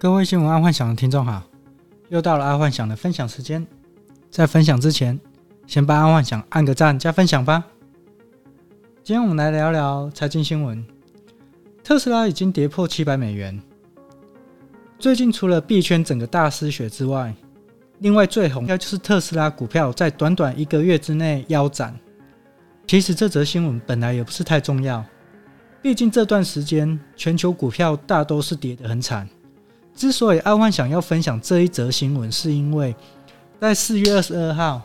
各位新闻爱幻想的听众好，又到了爱幻想的分享时间。在分享之前，先帮爱幻想按个赞加分享吧。今天我们来聊聊财经新闻。特斯拉已经跌破七百美元。最近除了币圈整个大失血之外，另外最红的就是特斯拉股票在短短一个月之内腰斩。其实这则新闻本来也不是太重要，毕竟这段时间全球股票大都是跌得很惨。之所以爱幻想要分享这一则新闻，是因为在四月二十二号，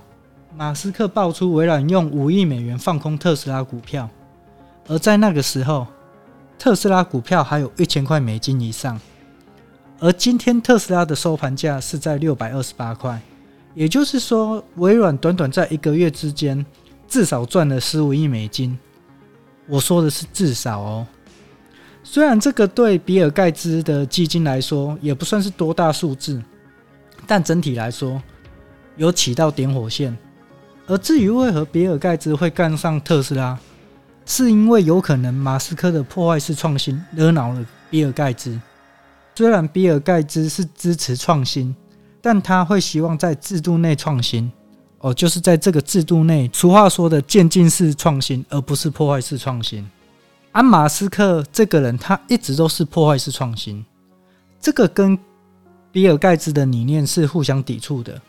马斯克爆出微软用五亿美元放空特斯拉股票，而在那个时候，特斯拉股票还有一千块美金以上。而今天特斯拉的收盘价是在六百二十八块，也就是说，微软短短在一个月之间，至少赚了十五亿美金。我说的是至少哦。虽然这个对比尔盖茨的基金来说也不算是多大数字，但整体来说有起到点火线。而至于为何比尔盖茨会干上特斯拉，是因为有可能马斯克的破坏式创新惹恼了比尔盖茨。虽然比尔盖茨是支持创新，但他会希望在制度内创新，哦，就是在这个制度内，俗话说的渐进式创新，而不是破坏式创新。安马斯克这个人，他一直都是破坏式创新，这个跟比尔盖茨的理念是互相抵触的。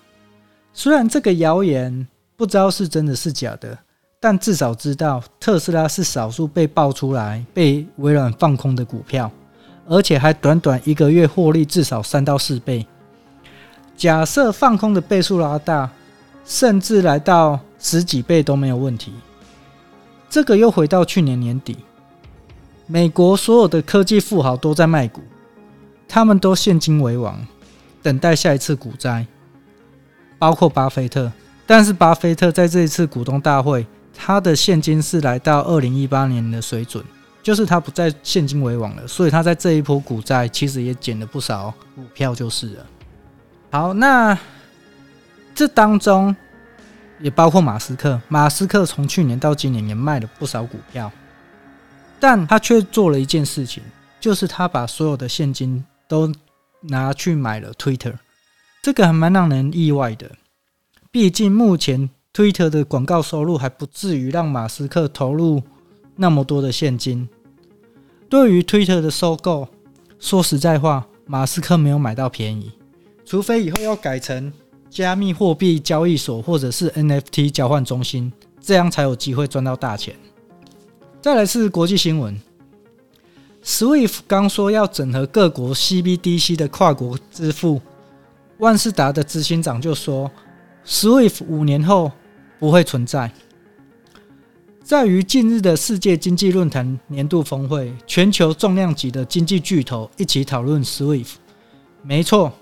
虽然这个谣言不知道是真的是假的，但至少知道特斯拉是少数被爆出来被微软放空的股票，而且还短短一个月获利至少三到四倍。假设放空的倍数拉大，甚至来到十几倍都没有问题。这个又回到去年年底。美国所有的科技富豪都在卖股，他们都现金为王，等待下一次股灾，包括巴菲特。但是巴菲特在这一次股东大会，他的现金是来到二零一八年的水准，就是他不再现金为王了，所以他在这一波股灾其实也捡了不少股票，就是了。好，那这当中也包括马斯克，马斯克从去年到今年也卖了不少股票。但他却做了一件事情，就是他把所有的现金都拿去买了 Twitter，这个还蛮让人意外的。毕竟目前 Twitter 的广告收入还不至于让马斯克投入那么多的现金。对于 Twitter 的收购，说实在话，马斯克没有买到便宜，除非以后要改成加密货币交易所或者是 NFT 交换中心，这样才有机会赚到大钱。再来是国际新闻，SWIFT 刚说要整合各国 CBDC 的跨国支付，万事达的执行长就说，SWIFT 五年后不会存在。在于近日的世界经济论坛年度峰会，全球重量级的经济巨头一起讨论 SWIFT，没错，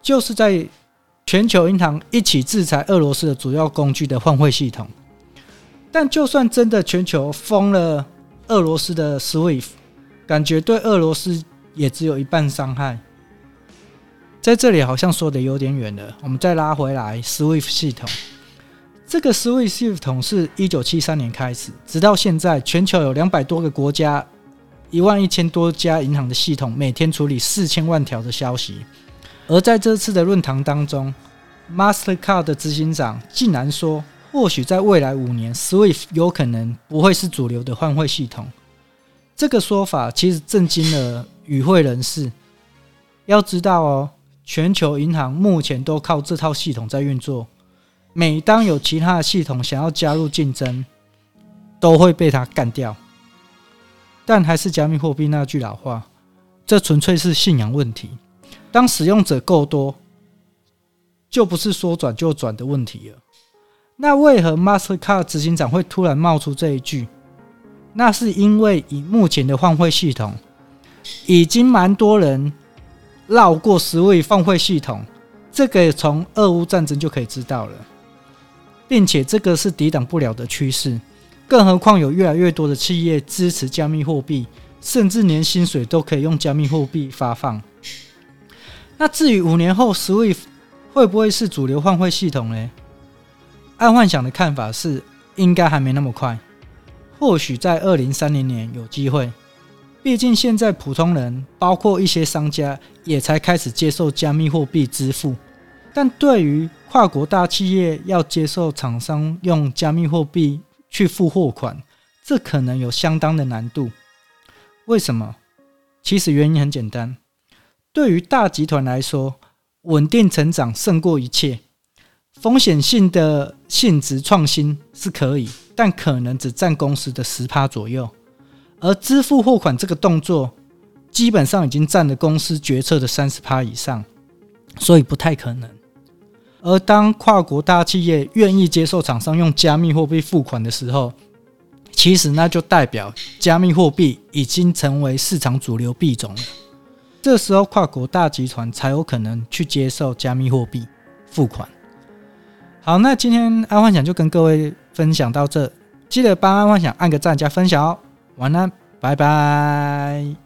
就是在全球银行一起制裁俄罗斯的主要工具的换汇系统。但就算真的全球封了俄罗斯的 SWIFT，感觉对俄罗斯也只有一半伤害。在这里好像说的有点远了，我们再拉回来 SWIFT 系统。这个 SWIFT 系统是一九七三年开始，直到现在，全球有两百多个国家，一万一千多家银行的系统，每天处理四千万条的消息。而在这次的论坛当中，Mastercard 的执行长竟然说。或许在未来五年，SWIFT 有可能不会是主流的换汇系统。这个说法其实震惊了与会人士。要知道哦，全球银行目前都靠这套系统在运作。每当有其他的系统想要加入竞争，都会被它干掉。但还是加密货币那句老话，这纯粹是信仰问题。当使用者够多，就不是说转就转的问题了。那为何 Mastercard 执行长会突然冒出这一句？那是因为以目前的换汇系统，已经蛮多人绕过十位换汇系统，这个从俄乌战争就可以知道了，并且这个是抵挡不了的趋势。更何况有越来越多的企业支持加密货币，甚至连薪水都可以用加密货币发放。那至于五年后 SWIFT 会不会是主流换汇系统呢？爱幻想的看法是，应该还没那么快，或许在二零三零年有机会，毕竟现在普通人，包括一些商家，也才开始接受加密货币支付。但对于跨国大企业要接受厂商用加密货币去付货款，这可能有相当的难度。为什么？其实原因很简单，对于大集团来说，稳定成长胜过一切。风险性的性质创新是可以，但可能只占公司的十趴左右。而支付货款这个动作，基本上已经占了公司决策的三十趴以上，所以不太可能。而当跨国大企业愿意接受厂商用加密货币付款的时候，其实那就代表加密货币已经成为市场主流币种了。这时候，跨国大集团才有可能去接受加密货币付款。好，那今天安幻想就跟各位分享到这，记得帮安幻想按个赞加分享哦。晚安，拜拜。